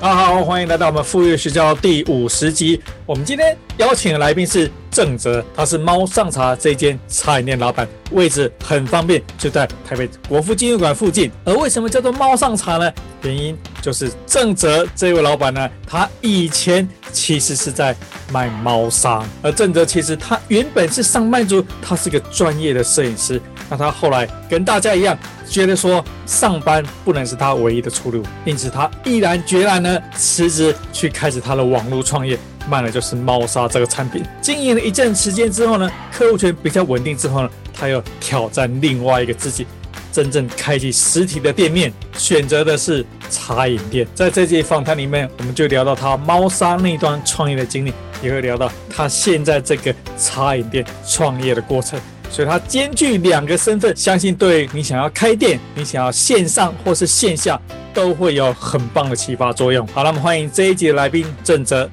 大家好，欢迎来到我们副业学校第五十集。我们今天邀请的来宾是郑哲，他是猫上茶这间茶饮店老板，位置很方便，就在台北国父纪念馆附近。而为什么叫做猫上茶呢？原因就是郑哲这位老板呢，他以前其实是在卖猫砂，而郑哲其实他原本是上班族，他是个专业的摄影师。那他后来跟大家一样，觉得说上班不能是他唯一的出路，因此他毅然决然呢辞职去开始他的网络创业，卖的就是猫砂这个产品。经营了一阵时间之后呢，客户群比较稳定之后呢，他又挑战另外一个自己，真正开启实体的店面，选择的是茶饮店。在这期访谈里面，我们就聊到他猫砂那段创业的经历，也会聊到他现在这个茶饮店创业的过程。所以它兼具两个身份，相信对你想要开店，你想要线上或是线下，都会有很棒的启发作用。好了，我们欢迎这一集的来宾郑哲。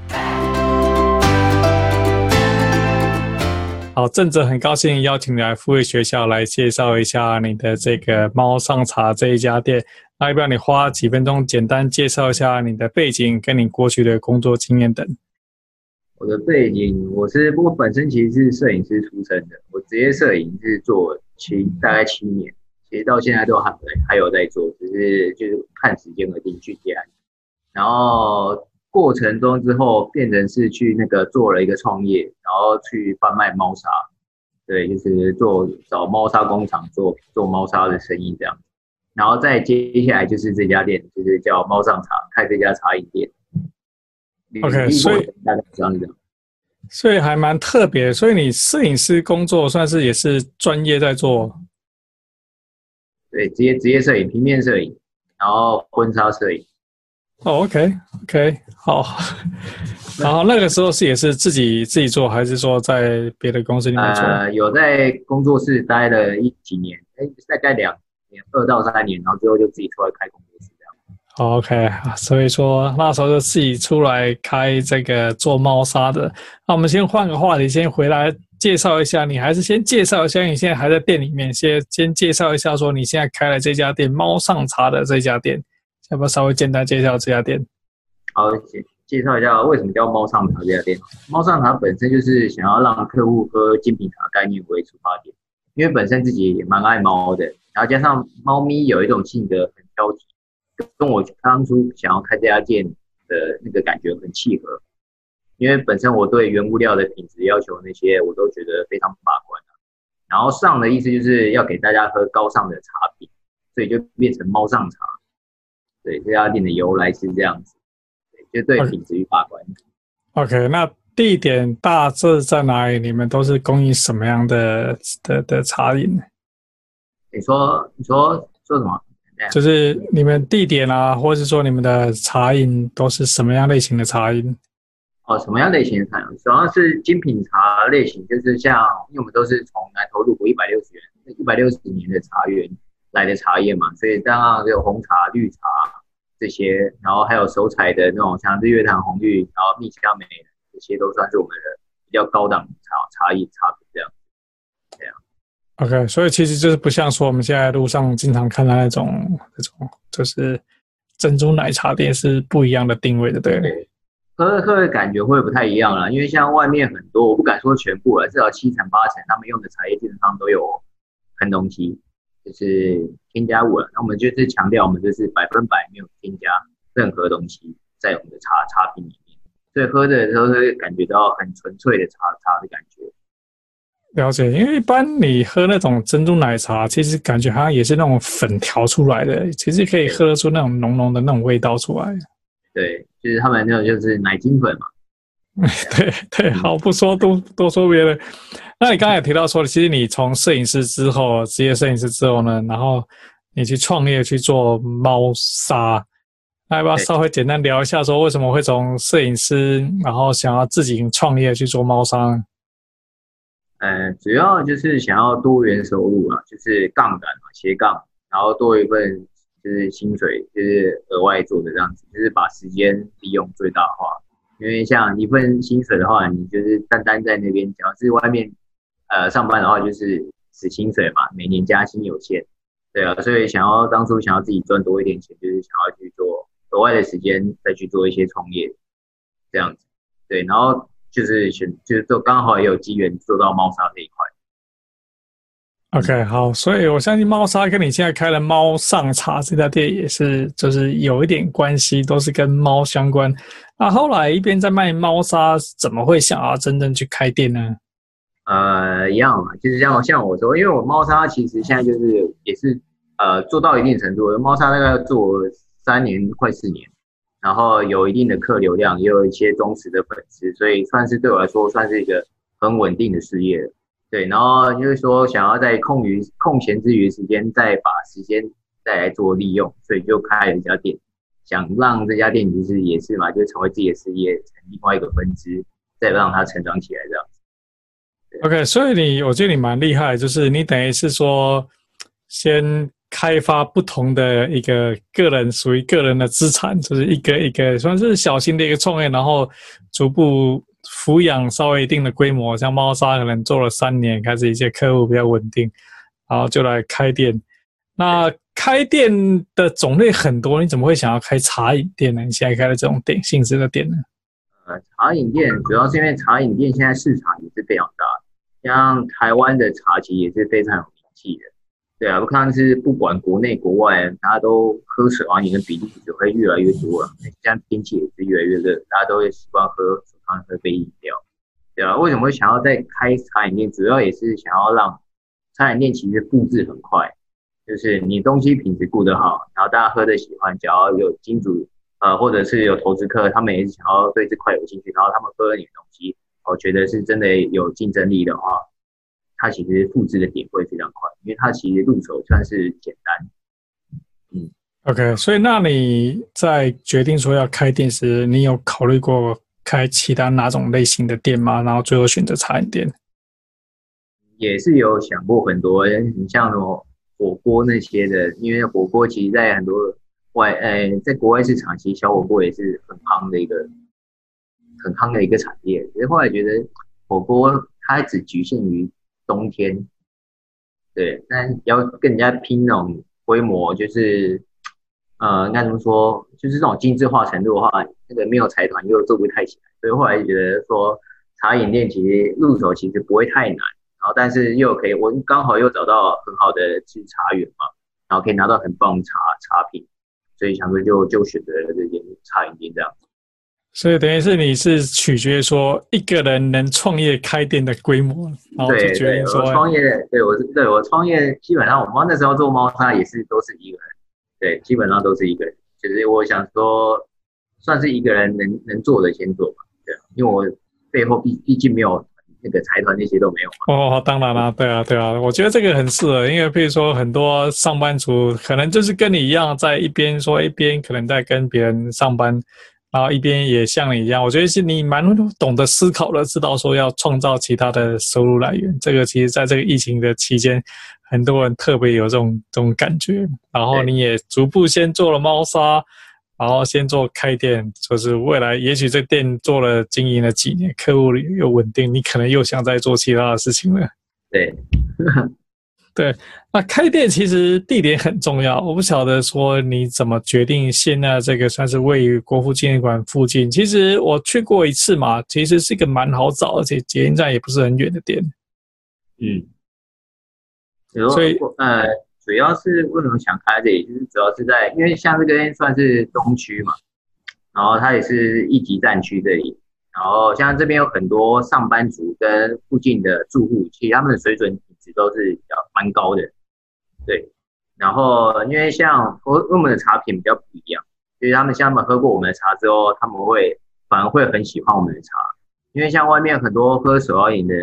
好，郑哲，很高兴邀请你来副业学校来介绍一下你的这个猫上茶这一家店。那要不要你花几分钟简单介绍一下你的背景跟你过去的工作经验等？我的背景，我是不过本身其实是摄影师出身的，我职业摄影是做七大概七年，其实到现在都还还有在做，只是就是看时间而定去接案。然后过程中之后变成是去那个做了一个创业，然后去贩卖猫砂，对，就是做找猫砂工厂做做猫砂的生意这样。然后再接下来就是这家店，就是叫猫上茶，开这家茶饮店。OK，所以所以还蛮特别。所以你摄影师工作算是也是专业在做，对，职业职业摄影、平面摄影，然后婚纱摄影。哦，OK，OK，好。然后那个时候是也是自己自己做，还是说在别的公司里面做？呃，有在工作室待了一几年，哎，大概两年，二到三年，然后最后就自己出来开工作室。OK，所以说那时候就自己出来开这个做猫砂的。那我们先换个话题，先回来介绍一下。你还是先介绍一下，你现在还在店里面，先先介绍一下，说你现在开了这家店猫上茶的这家店，要不要稍微简单介绍这家店？好，介介绍一下为什么叫猫上茶这家店。猫上茶本身就是想要让客户喝精品茶概念为出发点，因为本身自己也蛮爱猫的，然后加上猫咪有一种性格很挑剔。跟我当初想要开这家店的那个感觉很契合，因为本身我对原物料的品质要求那些我都觉得非常把关。然后上的意思就是要给大家喝高尚的茶品，所以就变成猫上茶。对，这家店的由来是这样子，对，就对品质与把关。OK，那地点大致在哪里？你们都是供应什么样的的的茶饮呢？你说，你说说什么？就是你们地点啊，或者是说你们的茶饮都是什么样类型的茶饮？哦，什么样类型的茶饮？主要是精品茶类型，就是像，因为我们都是从南投入股一百六十元、一百六十年的茶园来的茶叶嘛，所以当然有红茶、绿茶这些，然后还有手采的那种像日月潭红玉，然后蜜香梅这些都算是我们的比较高档茶茶饮茶。OK，所以其实就是不像说我们现在路上经常看到那种那种，就是珍珠奶茶店是不一样的定位的，对。喝喝的感觉会不太一样了，因为像外面很多，我不敢说全部了，至少七成八成他们用的茶叶基本上都有喷东西，就是添加物了。那我们就是强调，我们就是百分百没有添加任何东西在我们的茶茶品里面，所以喝的时候会感觉到很纯粹的茶茶的感觉。了解，因为一般你喝那种珍珠奶茶，其实感觉好像也是那种粉调出来的，其实可以喝得出那种浓浓的那种味道出来。对，就是他们那种就是奶精粉嘛。对对，好，不说多多说别的。那你刚才也提到说，其实你从摄影师之后，职业摄影师之后呢，然后你去创业去做猫砂，那要不要稍微简单聊一下，说为什么会从摄影师，然后想要自己创业去做猫砂？呃，主要就是想要多元收入啊，就是杠杆嘛，斜杠，然后多一份就是薪水，就是额外做的这样子，就是把时间利用最大化。因为像一份薪水的话，你就是单单在那边，只要是外面呃上班的话，就是死薪水嘛，每年加薪有限，对啊，所以想要当初想要自己赚多一点钱，就是想要去做额外的时间再去做一些创业，这样子，对，然后。就是选，就是做刚好也有机缘做到猫砂这一块。OK，好，所以我相信猫砂跟你现在开的猫上茶这家店也是，就是有一点关系，都是跟猫相关。那后来一边在卖猫砂，怎么会想要真正去开店呢？呃，一样嘛，就是像像我说，因为我猫砂其实现在就是也是呃做到一定程度，猫砂大概要做三年快四年。然后有一定的客流量，也有一些忠实的粉丝，所以算是对我来说算是一个很稳定的事业。对，然后就是说想要在空余空闲之余时间再把时间再来做利用，所以就开了一家店，想让这家店就是也是嘛，就成为自己的事业，成另外一个分支，再让它成长起来这样子。OK，所以你我觉得你蛮厉害，就是你等于是说先。开发不同的一个个人属于个人的资产，就是一个一个算是小型的一个创业，然后逐步抚养稍微一定的规模，像猫砂可能做了三年，开始一些客户比较稳定，然后就来开店。那开店的种类很多，你怎么会想要开茶饮店呢？你现在开的这种店性质的店呢？呃，茶饮店主要是因为茶饮店现在市场也是非常大，像台湾的茶其实也是非常有名气的。对啊，我看是不管国内国外，大家都喝手摇饮的比例只会越来越多了。现在天气也是越来越热，大家都会习惯喝手上喝杯饮料。对啊，为什么会想要再开茶饮店？主要也是想要让茶饮店其实复制很快，就是你东西品质顾得好，然后大家喝的喜欢，只要有金主呃或者是有投资客，他们也是想要对这块有兴趣，然后他们喝了你的东西，我觉得是真的有竞争力的话。它其实复制的点会非常快，因为它其实入手算是简单。嗯，OK，所以那你在决定说要开店时，你有考虑过开其他哪种类型的店吗？然后最后选择茶饮店？也是有想过很多，你像什么火锅那些的，因为火锅其实在很多外，呃，在国外市场其实小火锅也是很夯的一个很夯的一个产业。其实后来觉得火锅它只局限于冬天，对，但要跟人家拼那种规模，就是，呃，应该怎么说，就是这种精致化程度的话，那个没有财团又做不太起来，所以后来就觉得说，茶饮店其实入手其实不会太难，然后但是又可以，我刚好又找到很好的制茶园嘛，然后可以拿到很棒茶茶品，所以想说就就选择了这间茶饮店这样子。所以等于是你是取决于说一个人能创业开店的规模，然后就决定说创业。对，我是对我创业，基本上我们那时候做猫砂也是都是一个人，对，基本上都是一个人。就是我想说，算是一个人能能做的先做吧，对，因为我背后毕毕竟没有那个财团那些都没有嘛。哦，当然啦，对啊，对啊，我觉得这个很适合，因为譬如说很多上班族可能就是跟你一样，在一边说一边可能在跟别人上班。然后一边也像你一样，我觉得是你蛮懂得思考的，知道说要创造其他的收入来源。这个其实在这个疫情的期间，很多人特别有这种这种感觉。然后你也逐步先做了猫砂，然后先做开店，就是未来也许这店做了经营了几年，客户又稳定，你可能又想再做其他的事情了。对。对，那开店其实地点很重要。我不晓得说你怎么决定现在这个算是位于国父纪念馆附近。其实我去过一次嘛，其实是一个蛮好找，而且捷运站也不是很远的店。嗯，所以呃，主要是为什么想开这里，就是主要是在因为像这边算是东区嘛，然后它也是一级战区这里，然后像这边有很多上班族跟附近的住户，其实他们的水准。都是比较蛮高的，对。然后因为像我我们的茶品比较不一样，所以他们像他们喝过我们的茶之后，他们会反而会很喜欢我们的茶。因为像外面很多喝手摇饮的，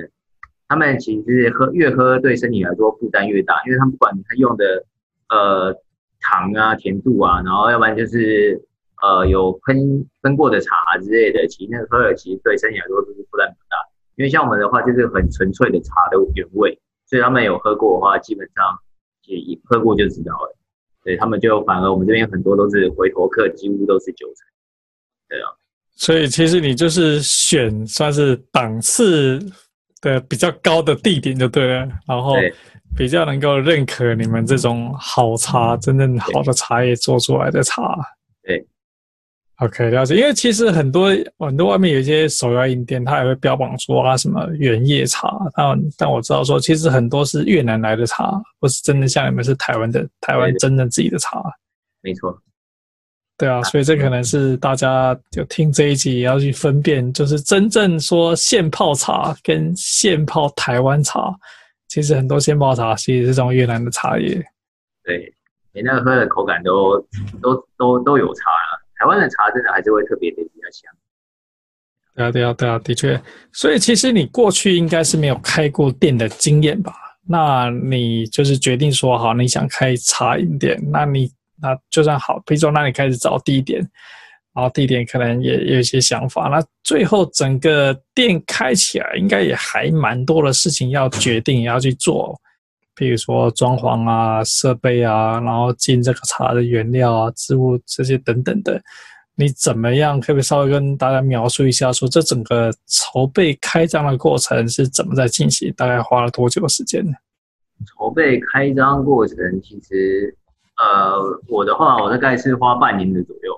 他们其实喝越喝对身体来说负担越大，因为他们不管他用的呃糖啊、甜度啊，然后要不然就是呃有喷喷过的茶之类的，其实那个喝了其实对身体来说都是负担很大。因为像我们的话，就是很纯粹的茶的原味，所以他们有喝过的话，基本上也喝过就知道了。对，他们就反而我们这边很多都是回头客，几乎都是九成。对啊，所以其实你就是选算是档次的比较高的地点就对了，然后比较能够认可你们这种好茶，真正好的茶叶做出来的茶。对。OK，了解。因为其实很多很多外面有一些手摇饮店，它也会标榜说啊什么原叶茶，但但我知道说，其实很多是越南来的茶，不是真的像你们是台湾的台湾真正自己的茶。没错。对啊，所以这可能是大家就听这一集也要去分辨，就是真正说现泡茶跟现泡台湾茶，其实很多现泡茶其实是这种越南的茶叶。对，你那个喝的口感都都都都有差了。台湾的茶真的还是会特别的比较香。对啊，对啊，对啊，的确。所以其实你过去应该是没有开过店的经验吧？那你就是决定说好，你想开茶饮店，那你那就算好，比如说那你开始找地点，然后地点可能也有一些想法。那最后整个店开起来，应该也还蛮多的事情要决定，要去做。比如说装潢啊、设备啊，然后进这个茶的原料啊、植物这些等等的，你怎么样？可不可以稍微跟大家描述一下，说这整个筹备开张的过程是怎么在进行？大概花了多久的时间呢？筹备开张过程，其实呃，我的话，我大概是花半年的左右，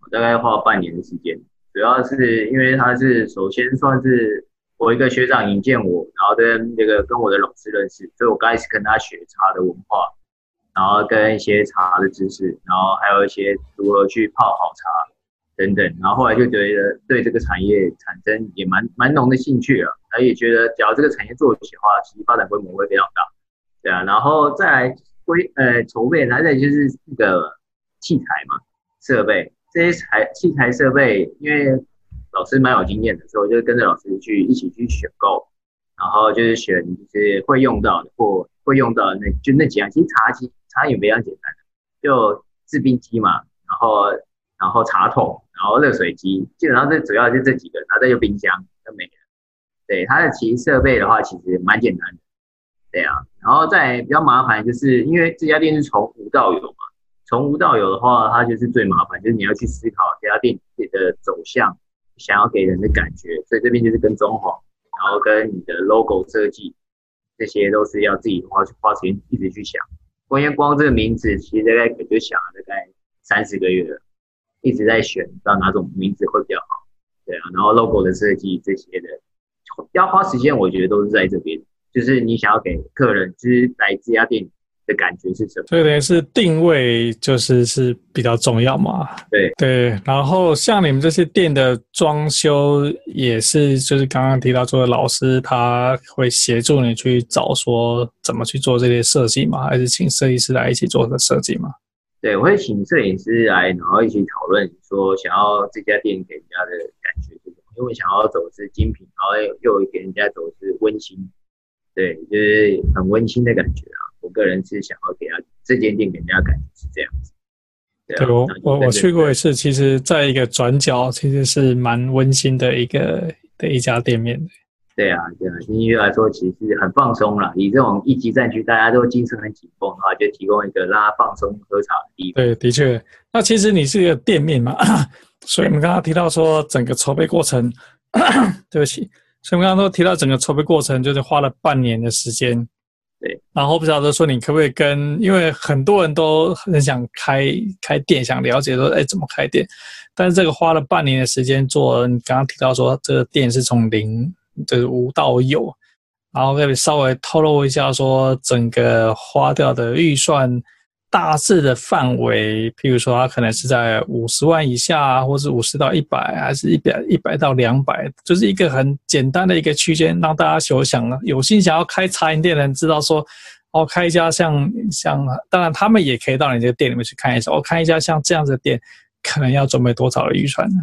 我大概花半年的时间，主要是因为它是首先算是。我一个学长引荐我，然后跟这个跟我的老师认识，所以我开始跟他学茶的文化，然后跟一些茶的知识，然后还有一些如何去泡好茶等等，然后后来就觉得对这个产业产生也蛮蛮浓的兴趣了，他也觉得只要这个产业做起的话，其实发展规模会非常大，对啊，然后再来规呃筹备，还在就是那个器材嘛，设备这些材器材设备，因为。老师蛮有经验的，所以我就跟着老师去一起去选购，然后就是选就是会用到的或会用到那就那几样。其实茶几茶也非常简单，就制冰机嘛，然后然后茶桶，然后热水机，基本上这主要就这几个，然后再就冰箱就没了。对，它的其实设备的话其实蛮简单的，对啊。然后再比较麻烦就是因为这家店是从无到有嘛，从无到有的话，它就是最麻烦，就是你要去思考这家店的走向。想要给人的感觉，所以这边就是跟装潢，然后跟你的 logo 设计，这些都是要自己花花时间一直去想。关于光这个名字，其实大概也就想了大概三十个月了，一直在选，不知道哪种名字会比较好。对啊，然后 logo 的设计这些的，要花时间，我觉得都是在这边，就是你想要给客人，就是来这家店。的感觉是什么？所以等于是定位，就是是比较重要嘛。对对，然后像你们这些店的装修，也是就是刚刚提到说的老师他会协助你去找说怎么去做这些设计吗？还是请设计师来一起做的设计吗？对，我会请摄影师来，然后一起讨论说想要这家店给人家的感觉是什么？因为想要走的是精品，然后又给人家走的是温馨，对，就是很温馨的感觉啊。我个人是想要给他这间店给人家感觉是这样子。对，我我我去过一次，其实在一个转角，其实是蛮温馨的一个的一家店面。对啊，对啊，音乐来说其实很放松了。以这种一级战区，大家都精神很紧绷的话，就提供一个让他放松喝茶的地方。对，的确。那其实你是一个店面嘛，所以我们刚刚提到说整个筹备过程，对不起，所以我们刚刚都提到整个筹备过程，就是花了半年的时间。对，然后不晓得说你可不可以跟，因为很多人都很想开开店，想了解说，哎，怎么开店？但是这个花了半年的时间做，你刚刚提到说这个店是从零，就是无到有，然后可以稍微透露一下说整个花掉的预算。大致的范围，譬如说，它可能是在五十万以下，或是五十到一百，还是一百一百到两百，就是一个很简单的一个区间，让大家想想有心想要开茶饮店的人知道说，哦，开一家像像，当然他们也可以到你这个店里面去看一下，哦，开一家像这样子的店，可能要准备多少的预算呢？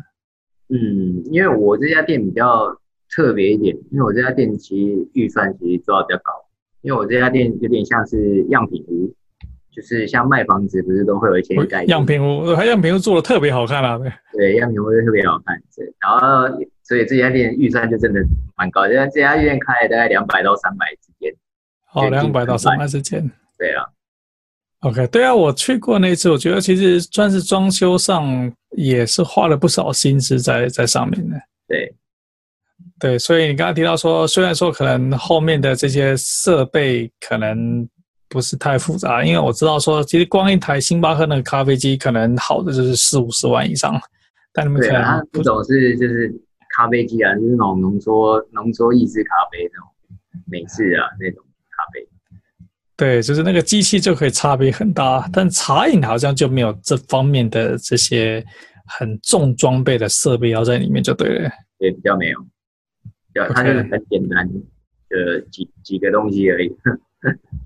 嗯，因为我这家店比较特别一点，因为我这家店其实预算其实做到比较高，因为我这家店有点像是样品屋。就是像卖房子不是都会有一些概念，样品屋，它样品屋做的特别好看啊，对，对，样品屋就特别好看，对，然后所以这家店预算就真的蛮高，因为这家店开大概两百到三百之间，哦，两百到三百之间，对啊，OK，对啊，我去过那次，我觉得其实算是装修上也是花了不少心思在在上面的，对。对，所以你刚刚提到说，虽然说可能后面的这些设备可能不是太复杂，因为我知道说，其实光一台星巴克那个咖啡机，可能好的就是四五十万以上。但你们可能不懂是就是咖啡机啊，就是那种浓缩浓缩意式咖啡那种美式啊那种咖啡。对，就是那个机器就可以差别很大，但茶饮好像就没有这方面的这些很重装备的设备要在里面就对了。也，比较没有。它就是很简单的几几个东西而已。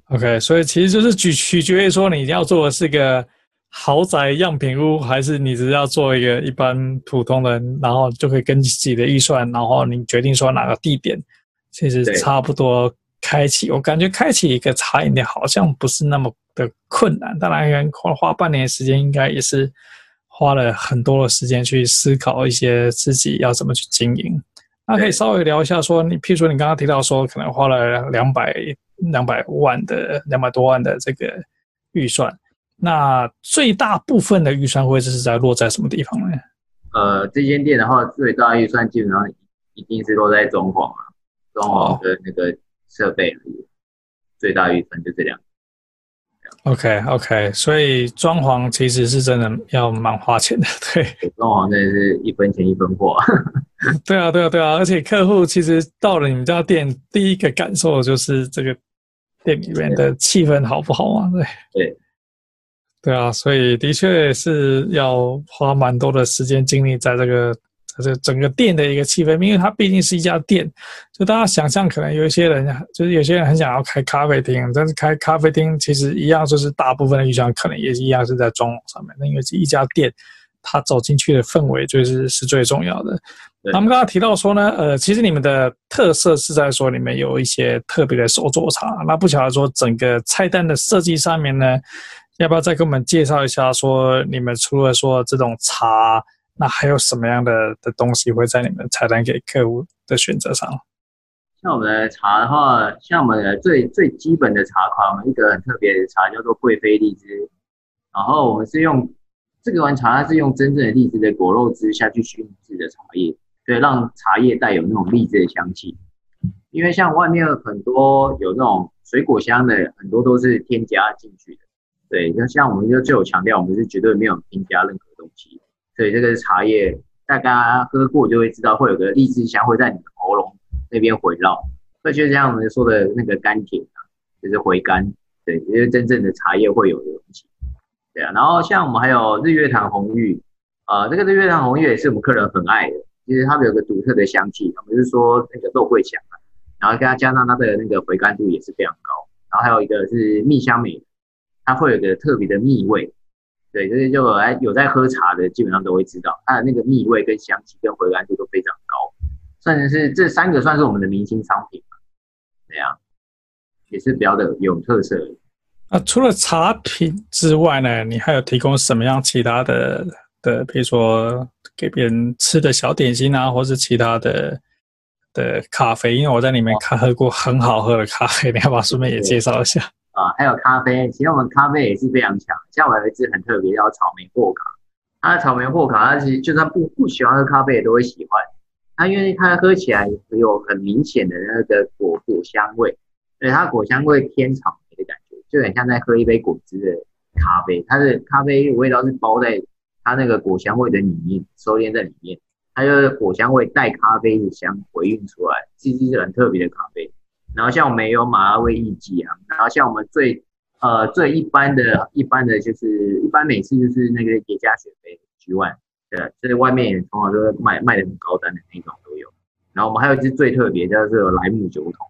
OK，所以其实就是取取决于说你要做的是个豪宅样品屋，还是你只要做一个一般普通人，然后就可以根据自己的预算，然后你决定说哪个地点，其实差不多开启。我感觉开启一个茶饮店好像不是那么的困难，当然花花半年时间，应该也是花了很多的时间去思考一些自己要怎么去经营。那可以稍微聊一下，说你，譬如说你刚刚提到说，可能花了两百两百万的两百多万的这个预算，那最大部分的预算会是在落在什么地方呢？呃，这间店的话，最大预算基本上一定是落在装潢啊，装潢的那个设备，最大预算就这两个。OK OK，所以装潢其实是真的要蛮花钱的，对。装潢真的是一分钱一分货。对啊，对啊，对啊，而且客户其实到了你们家店，第一个感受就是这个店里面的气氛好不好嘛？对。对。对啊，所以的确是要花蛮多的时间精力在这个。这整个店的一个气氛，因为它毕竟是一家店，就大家想象，可能有一些人，就是有些人很想要开咖啡厅，但是开咖啡厅其实一样，就是大部分的预算可能也是一样是在装潢上面。那因为是一家店，它走进去的氛围就是是最重要的。那我们刚刚提到说呢，呃，其实你们的特色是在说你们有一些特别的手作茶，那不晓得说整个菜单的设计上面呢，要不要再给我们介绍一下？说你们除了说这种茶。那还有什么样的的东西会在你们菜单给客户的选择上？像我们的茶的话，像我们的最最基本的茶款，我们一个很特别的茶叫做贵妃荔枝，然后我们是用这个碗茶，它是用真正的荔枝的果肉汁下去熏制的茶叶，对让茶叶带有那种荔枝的香气。因为像外面很多有那种水果香的，很多都是添加进去的。对，就像我们就最有强调，我们是绝对没有添加任何东西。所以这个是茶叶，大家喝过就会知道，会有个荔枝香会在你的喉咙那边回绕。那就像我们说的那个甘甜啊，就是回甘，对，因为真正的茶叶会有的东西。对啊，然后像我们还有日月潭红玉，啊、这个日月潭红玉也是我们客人很爱的，其实他们有个独特的香气，我们是说那个肉桂香啊，然后跟它加上它的那个回甘度也是非常高。然后还有一个是蜜香梅，它会有个特别的蜜味。对，就是就来有在喝茶的，基本上都会知道它的那个蜜味跟香气跟回甘度都非常高，算是这三个算是我们的明星商品吧。对啊，也是比较的有特色的。啊，除了茶品之外呢，你还有提供什么样其他的的，比如说给别人吃的小点心啊，或是其他的的咖啡？因为我在里面看喝过很好喝的咖啡，你要不要顺便也介绍一下？啊，还有咖啡，其实我们咖啡也是非常强。像我有一支很特别，叫草莓货卡。它的草莓货卡，它其实就算不不喜欢喝咖啡，也都会喜欢。它因为它喝起来有很明显的那个果果香味，对，它果香味偏草莓的感觉，就很像在喝一杯果汁的咖啡。它的咖啡味道是包在它那个果香味的里面，收敛在里面。它就是果香味带咖啡的香回韵出来，其实是很特别的咖啡。然后像我们也有马拉威艺妓啊，然后像我们最呃最一般的一般的就是一般美式就是那个叠加雪菲 G One，对，就是外面也通常都是卖卖的很高单的那种都有。然后我们还有一支最特别叫做莱姆酒桶，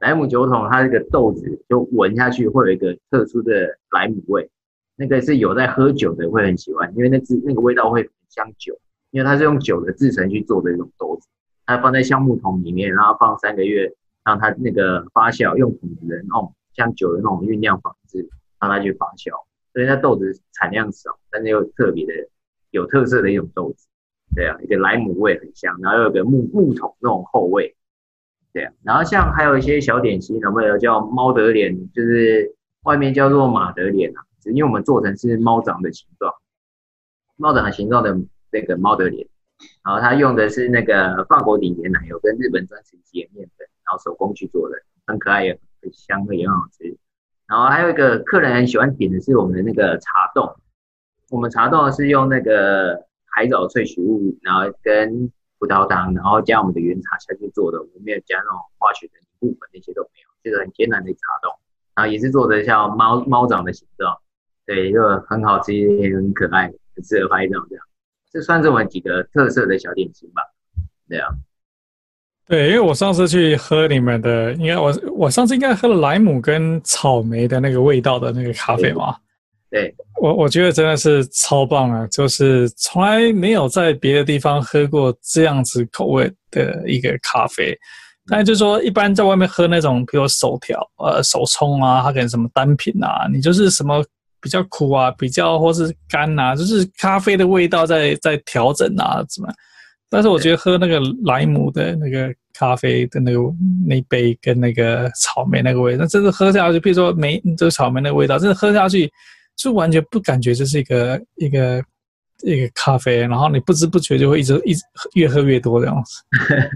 莱姆酒桶它这个豆子就闻下去会有一个特殊的莱姆味，那个是有在喝酒的会很喜欢，因为那支那个味道会很像酒，因为它是用酒的制成去做的一种豆子，它放在橡木桶里面，然后放三个月。让它那个发酵用桶子的那种像酒的那种酝酿方式，让它去发酵，所以那豆子产量少，但是又特别的有特色的一种豆子。对啊，一个莱姆味很香，然后又有个木木桶那种后味。对啊，然后像还有一些小点心，有没有叫猫德莲？就是外面叫做马德莲啊，只因为我们做成是猫掌的形状，猫掌的形状的那个猫德莲。然后它用的是那个法国顶级奶油跟日本专程级的面粉，然后手工去做的，很可爱也很香，也很好吃。然后还有一个客人很喜欢点的是我们的那个茶冻，我们茶冻是用那个海藻萃取物，然后跟葡萄糖，然后加我们的原茶下去做的，我们没有加那种化学的部分，那些都没有，就是很简单的茶冻。然后也是做的像猫猫掌的形状，对，就很好吃，也很可爱，很适合拍照这样。这算是我们几个特色的小点心吧，对啊，对，因为我上次去喝你们的，应该我我上次应该喝了莱姆跟草莓的那个味道的那个咖啡嘛，对，对我我觉得真的是超棒啊，就是从来没有在别的地方喝过这样子口味的一个咖啡，但就是说一般在外面喝那种，比如手调呃手冲啊，它可能什么单品啊，你就是什么。比较苦啊，比较或是干啊，就是咖啡的味道在在调整啊，怎么？但是我觉得喝那个莱姆的那个咖啡的那个那杯跟那个草莓那个味道，真的喝下去，比如说梅这个草莓那个味道，真的喝下去就完全不感觉这是一个一个一个咖啡，然后你不知不觉就会一直一直越喝越多这样子。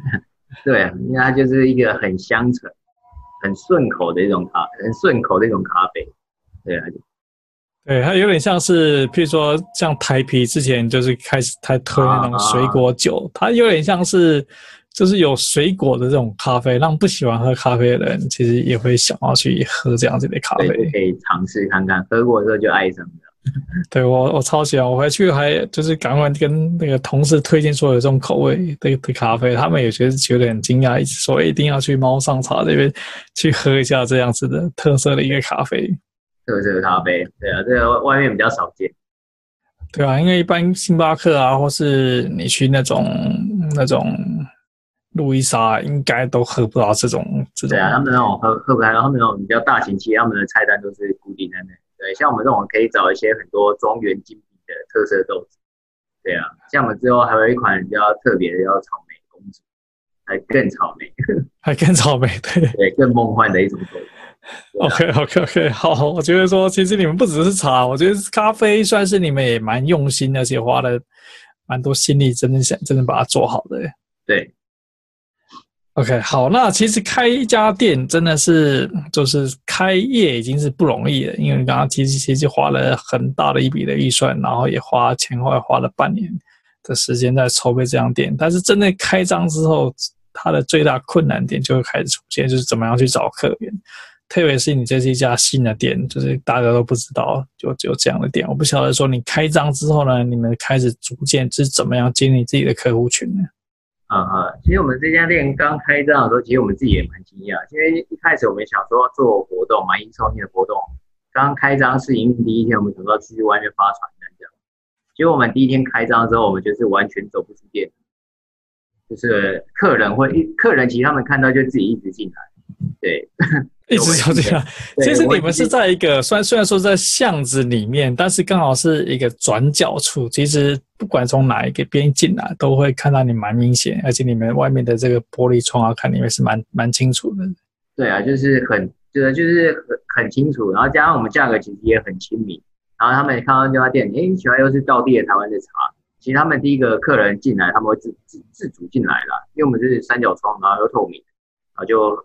对，因为它就是一个很香醇、很顺口的一种咖，很顺口的一种咖啡。对啊。对，它有点像是，譬如说，像台啤之前就是开始在推那种水果酒，它有点像是，就是有水果的这种咖啡，让不喜欢喝咖啡的人其实也会想要去喝这样子的咖啡，可以尝试看看，喝过之后就爱上了。对，我我超喜欢，我回去还就是赶快跟那个同事推荐说有这种口味的的咖啡，他们有些是觉得很惊讶，一直说一定要去猫上茶这边去喝一下这样子的特色的一个咖啡。特色咖啡，对啊，这个外面比较少见。对啊，因为一般星巴克啊，或是你去那种那种路易莎，应该都喝不到这种这种。对啊，他们那种喝喝不来，他们那种比较大型企业，他们的菜单都是固定在那。对，像我们这种可以找一些很多庄园精品的特色豆子。对啊，像我们之后还有一款比较特别的，叫草莓公主，还更草莓，还更草莓，对对，更梦幻的一种豆子。OK OK OK，好，我觉得说，其实你们不只是茶，我觉得咖啡算是你们也蛮用心，而且花了蛮多心力，真的想真的把它做好的。对，OK，好，那其实开一家店真的是就是开业已经是不容易了，因为你刚刚其实其实花了很大的一笔的预算，然后也花前后花了半年的时间在筹备这家店，但是真的开张之后，它的最大困难点就会开始出现，就是怎么样去找客源。特别是你这是一家新的店，就是大家都不知道，就只有这样的店。我不晓得说你开张之后呢，你们开始逐渐是怎么样建立自己的客户群呢？啊啊，其实我们这家店刚开张的时候，其实我们自己也蛮惊讶，因为一开始我们想说做活动，买营收的活动。刚开张试营运第一天，我们想说出去外面发传单这样。结果我们第一天开张之后，我们就是完全走不出店，就是客人会，客人其实他们看到就自己一直进来。对，一直就这样。其实你们是在一个虽然虽然说在巷子里面，但是刚好是一个转角处。其实不管从哪一个边进来，都会看到你蛮明显，而且你们外面的这个玻璃窗啊，看里面是蛮蛮清楚的。对啊，就是很，就是就是很很清楚。然后加上我们价格其实也很亲民。然后他们看到这家店，哎，喜欢又是道地的台湾的茶。其实他们第一个客人进来，他们会自自自主进来了，因为我们是三角窗，然后又透明，然后就。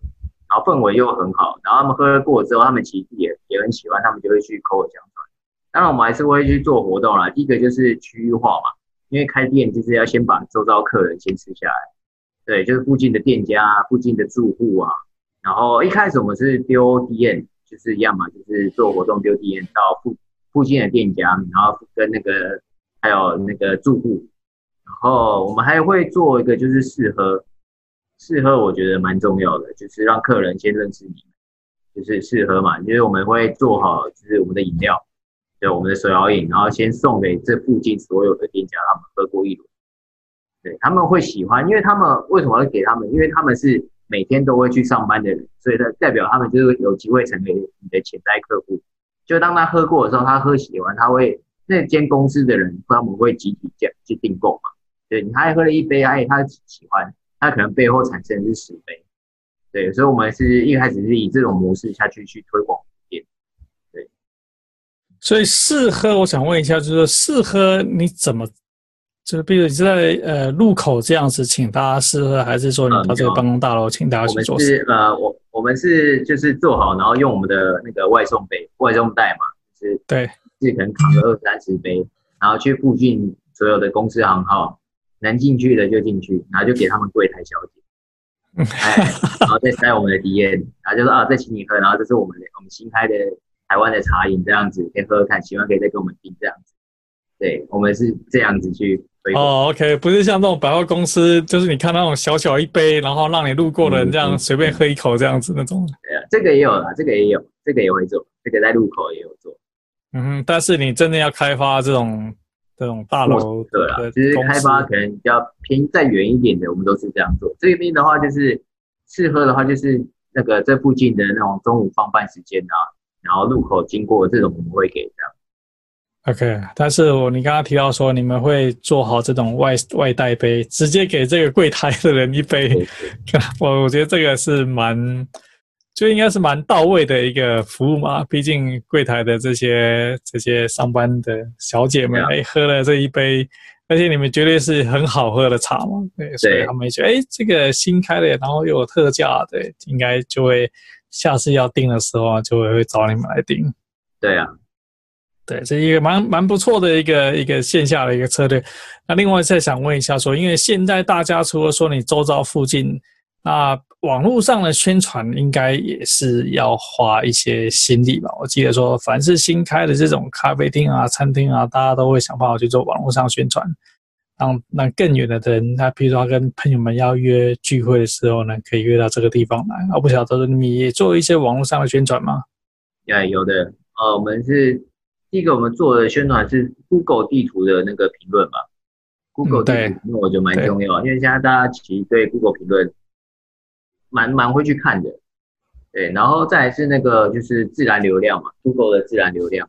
然后氛围又很好，然后他们喝了过之后，他们其实也也很喜欢，他们就会去口口相传。当然，我们还是会去做活动啦。第一个就是区域化嘛，因为开店就是要先把周遭客人先吃下来。对，就是附近的店家、附近的住户啊。然后一开始我们是丢 DM，就是一样嘛，就是做活动丢 DM 到附附近的店家，然后跟那个还有那个住户。然后我们还会做一个就是试喝。试喝我觉得蛮重要的，就是让客人先认识你，就是试喝嘛，因为我们会做好，就是我们的饮料，对我们的手摇饮，然后先送给这附近所有的店家，他们喝过一轮，对，他们会喜欢，因为他们为什么会给他们？因为他们是每天都会去上班的人，所以代代表他们就是有机会成为你的潜在客户，就当他喝过的时候，他喝喜欢，他会那间公司的人他们会集体这样去订购嘛。对，你他喝了一杯，哎，他喜欢，他可能背后产生的是十杯。对，所以我们是一开始是以这种模式下去去推广店。对，所以试喝，我想问一下，就是试喝你怎么？就是比如你在呃路口这样子请大家试喝，还是说你到这个办公大楼请大家去做？我们是呃我我们是就是做好，然后用我们的那个外送杯、外送袋嘛，就是对，是可能扛个二三十杯，然后去附近所有的公司行号，能进去的就进去，然后就给他们柜台小姐，哎，然后再塞我们的 DM，然后就说啊再请你喝，然后这是我们的我们新开的台湾的茶饮这样子，可以喝喝看，喜欢可以再跟我们订这样子，对我们是这样子去。哦，OK，不是像那种百货公司，就是你看那种小小一杯，然后让你路过的人这样随便喝一口这样子那种。对啊，这个也有啦，这个也有，这个也会做，这个在路口也有做。嗯哼，但是你真的要开发这种这种大楼，对啦，其实开发可能比较偏再远一点的，我们都是这样做。这边的话就是试喝的话，就是那个这附近的那种中午放饭时间啊，然后路口经过这种我们会给这样。OK，但是我你刚刚提到说你们会做好这种外外带杯，直接给这个柜台的人一杯，我 我觉得这个是蛮，就应该是蛮到位的一个服务嘛。毕竟柜台的这些这些上班的小姐们，哎，喝了这一杯，而且你们绝对是很好喝的茶嘛，对，所以他们觉得哎，这个新开的，然后又有特价，对，应该就会下次要订的时候就会会找你们来订。对啊。对，这是一个蛮蛮不错的一个一个线下的一个策略。那另外再想问一下说，因为现在大家除了说你周遭附近，那网络上的宣传应该也是要花一些心力吧？我记得说，凡是新开的这种咖啡厅啊、餐厅啊，大家都会想办法去做网络上宣传，让让更远的人，他比如说他跟朋友们要约聚会的时候呢，可以约到这个地方来。我不晓得你也做一些网络上的宣传吗？对，有的。呃，我们是。第一个我们做的宣传是 Google 地图的那个评论吧，Google 地图评论我觉得蛮重要，因为现在大家其实对 Google 评论蛮蛮会去看的，对，然后再来是那个就是自然流量嘛，Google 的自然流量，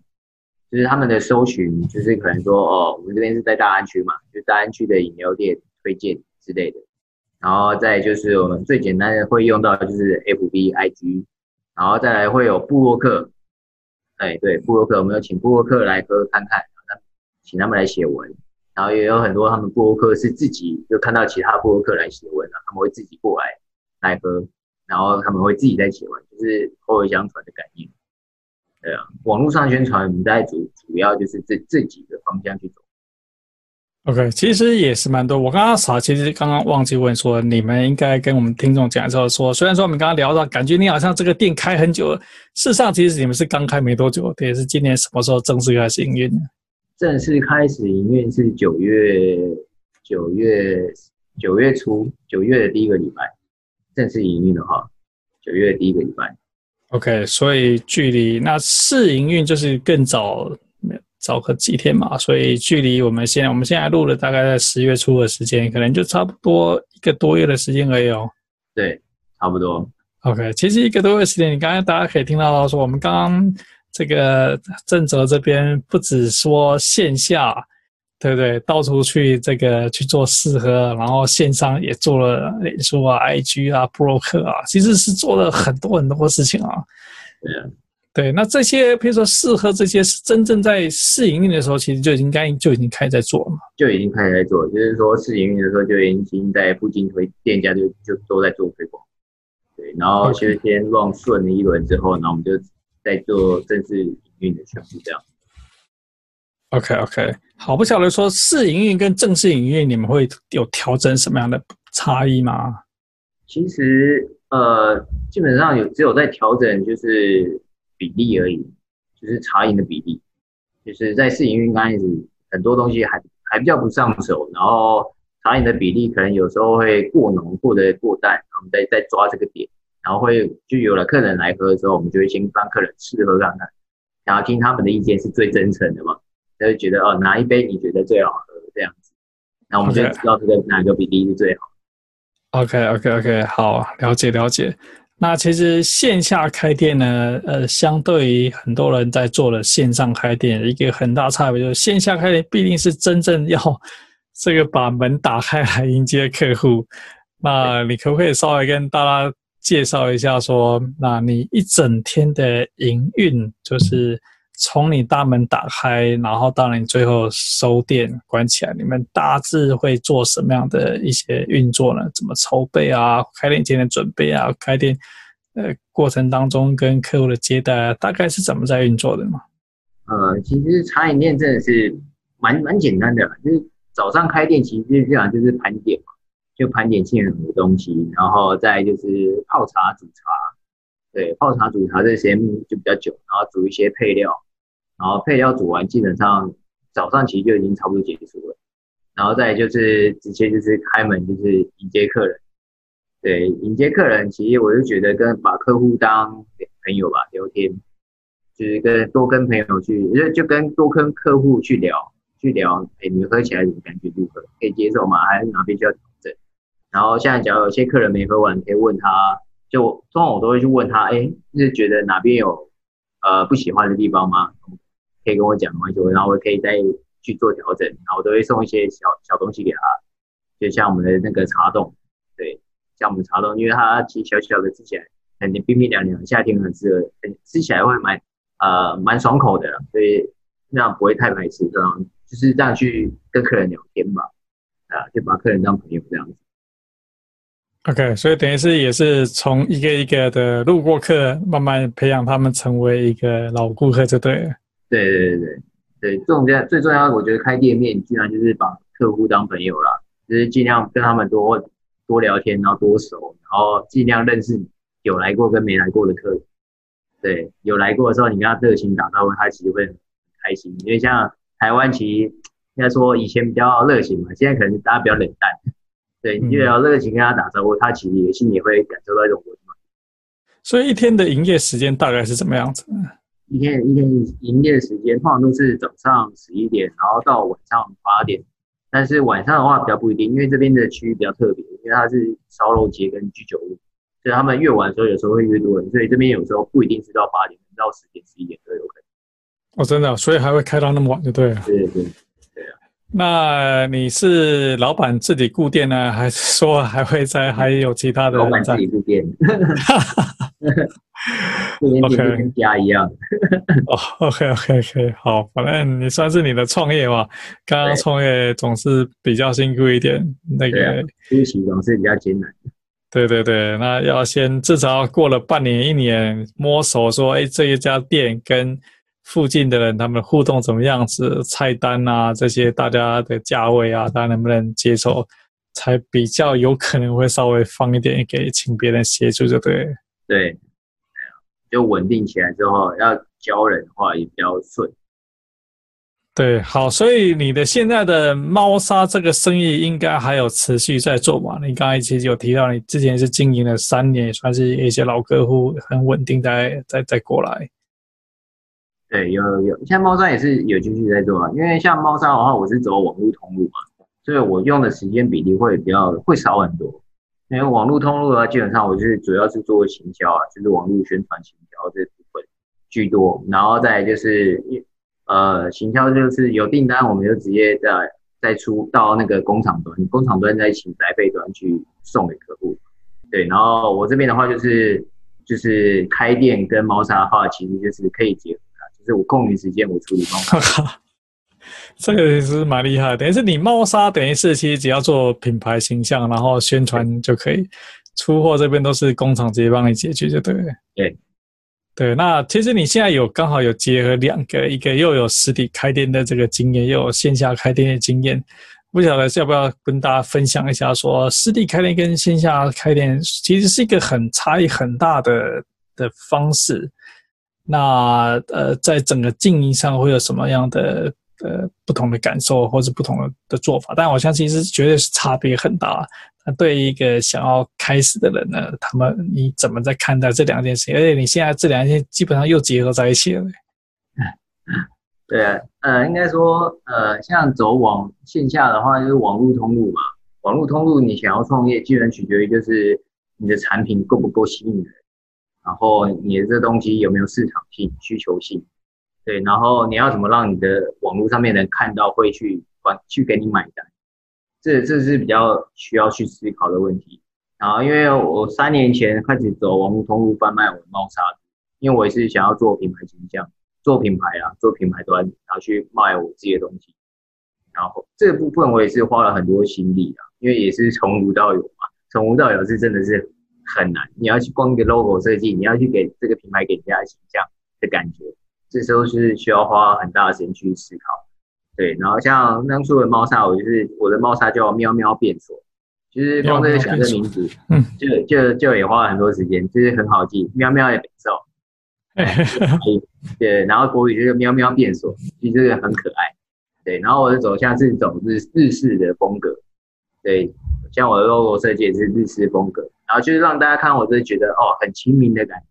就是他们的搜寻，就是可能说哦，我们这边是在大安区嘛，就大安区的饮料店推荐之类的，然后再就是我们最简单的会用到就是 FB、IG，然后再来会有部落客。哎，对，部落客，我们有请部落客来喝看看，请他们来写文，然后也有很多他们部落客是自己就看到其他部落客来写文了，他们会自己过来来喝，然后他们会自己在写完，就是口耳相传的概念。对啊，网络上宣传，我们在主主要就是这这几个方向去走。OK，其实也是蛮多。我刚刚傻，其实刚刚忘记问说，你们应该跟我们听众讲一下说，虽然说我们刚刚聊到，感觉你好像这个店开很久了，事实上其实你们是刚开没多久，也是今年什么时候正式开始营运的？正式开始营运是九月九月九月初，九月的第一个礼拜。正式营运的话，九月一个礼拜。OK，所以距离那试营运就是更早。早个几天嘛，所以距离我们现在我们现在录了大概在十月初的时间，可能就差不多一个多月的时间而已哦。对，差不多。OK，其实一个多月时间，你刚才大家可以听到说，我们刚刚这个正则这边不止说线下，对不对？到处去这个去做试喝，然后线上也做了脸书啊、IG 啊、部落客啊，其实是做了很多很多事情啊。对啊。对，那这些比如说试喝这些是真正在试营运的时候，其实就已经该就已经开始在做了嘛，就已经开始在做，就是说试营运的时候就已经在附近推店家就就都在做推广，对，然后就先 run 顺了一轮之后，然后我们就在做正式营运的全部这样。OK OK，好，不晓得说试营运跟正式营运你们会有调整什么样的差异吗？其实呃，基本上有只有在调整就是。比例而已，就是茶饮的比例，就是在试营运刚开始，很多东西还还比较不上手，然后茶饮的比例可能有时候会过浓或者过淡，我们再再抓这个点，然后会就有了客人来喝的时候，我们就会先帮客人试喝看看，然后听他们的意见是最真诚的嘛，就会觉得哦哪一杯你觉得最好喝这样子，那我们就知道这个哪个比例是最好。OK OK OK，好，了解了解。那其实线下开店呢，呃，相对于很多人在做的线上开店，一个很大差别就是线下开店必定是真正要这个把门打开来迎接客户。那你可不可以稍微跟大家介绍一下说，说那你一整天的营运就是？从你大门打开，然后到你最后收店关起来，你们大致会做什么样的一些运作呢？怎么筹备啊？开店前的准备啊？开店呃过程当中跟客户的接待啊，大概是怎么在运作的嘛？呃，其实茶饮店真的是蛮蛮简单的，就是早上开店其实基本上就是盘点嘛，就盘点现有的东西，然后再就是泡茶煮茶，对，泡茶煮茶这些就比较久，然后煮一些配料。然后配料煮完，基本上早上其实就已经差不多结束了。然后再就是直接就是开门，就是迎接客人。对，迎接客人，其实我就觉得跟把客户当朋友吧，聊天，就是跟多跟朋友去，就就跟多跟客户去聊，去聊，哎，你喝起来怎么感觉如何？可以接受吗？还是哪边需要调整？然后现在假如有些客人没喝完，可以问他，就通常我都会去问他，哎，是觉得哪边有呃不喜欢的地方吗？可以跟我讲吗，就然后我可以再去做调整，然后我都会送一些小小东西给他，就像我们的那个茶冻，对，像我们茶冻，因为它其实小小的吃起来很冰冰凉凉，夏天很适合，吃起来会蛮呃蛮爽口的，所以那样不会太排斥，这样就是这样去跟客人聊天吧，啊，就把客人当朋友这样子。OK，所以等于是也是从一个一个的路过客，慢慢培养他们成为一个老顾客，就对了。对对对对对，这种最重要的，我觉得开店面基本上就是把客户当朋友啦，就是尽量跟他们多多聊天，然后多熟，然后尽量认识有来过跟没来过的客人。对，有来过的时候，你跟他热情打招呼，他其实会很开心。因为像台湾，其实应该说以前比较热情嘛，现在可能大家比较冷淡。对，你越要热情跟他打招呼，他其实也心里会感受到一种温暖。所以一天的营业时间大概是怎么样子？一天一天营业时间通常都是早上十一点，然后到晚上八点。但是晚上的话比较不一定，因为这边的区域比较特别，因为它是烧肉街跟居酒屋，所以他们越晚的时候有时候会越多人，所以这边有时候不一定是到八点，到十点、十一点都有可能。哦，真的、啊，所以还会开到那么晚就对了。对对。那你是老板自己顾店呢，还是说还会在还有其他的？老板自己顾店。OK，跟家一样。哦，OK，OK，OK，好，反正你算是你的创业嘛。刚刚创业总是比较辛苦一点，那个初期总是比较艰难。对对对，那要先至少过了半年一年摸熟，说哎，这一家店跟附近的人他们互动怎么样子，菜单啊这些大家的价位啊，大家能不能接受，才比较有可能会稍微放一点给请别人协助，就对。对。就稳定起来之后，要教人的话也比较顺。对，好，所以你的现在的猫砂这个生意应该还有持续在做嘛？你刚才其实有提到，你之前是经营了三年，也算是一些老客户，很稳定在在在过来。对，有有，现在猫砂也是有继续在做啊。因为像猫砂的话，我是走网络通路嘛，所以我用的时间比例会比较会少很多。因为网络通路的话，基本上我就是主要是做行销啊，就是网络宣传行销这部分居多，然后再就是呃行销就是有订单，我们就直接再再出到那个工厂端，工厂端再请宅配端去送给客户。对，然后我这边的话就是就是开店跟猫砂的话，其实就是可以结合，就是我空余时间我处理猫砂。这个其实蛮厉害，等于是你猫砂，等于是其实只要做品牌形象，然后宣传就可以。出货这边都是工厂直接帮你解决，就对了。对，对。那其实你现在有刚好有结合两个，一个又有实体开店的这个经验，又有线下开店的经验。不晓得是要不要跟大家分享一下说，说实体开店跟线下开店其实是一个很差异很大的的方式。那呃，在整个经营上会有什么样的？呃，不同的感受或者不同的的做法，但我相信是绝对是差别很大。那对于一个想要开始的人呢，他们你怎么在看待这两件事情？而且你现在这两件基本上又结合在一起了。对，呃，应该说，呃，像走网线下的话，就是网络通路嘛。网络通路你想要创业，基本取决于就是你的产品够不够吸引人。然后你的这东西有没有市场性、需求性？对，然后你要怎么让你的网络上面的人看到会去管去给你买单？这这是比较需要去思考的问题。然后因为我三年前开始走网络通路贩卖我的猫砂，因为我也是想要做品牌形象、做品牌啊、做品牌端，然后去卖我自己的东西。然后这个部分我也是花了很多心力啊，因为也是从无到有嘛，从无到有是真的是很难。你要去光一个 logo 设计，你要去给这个品牌给人家的形象的感觉。这时候是需要花很大的时间去思考，对。然后像当初的猫砂，我就是我的猫砂叫喵喵变锁，其实光这个想这个名字，嗯，就就就也花了很多时间，就是很好记，喵喵也变锁，对。然后国语就是喵喵变所，其实这个很可爱，对。然后我的走向是走日日式的风格，对，像我的 logo 设计也是日式风格，然后就是让大家看我，就是觉得哦很亲民的感觉，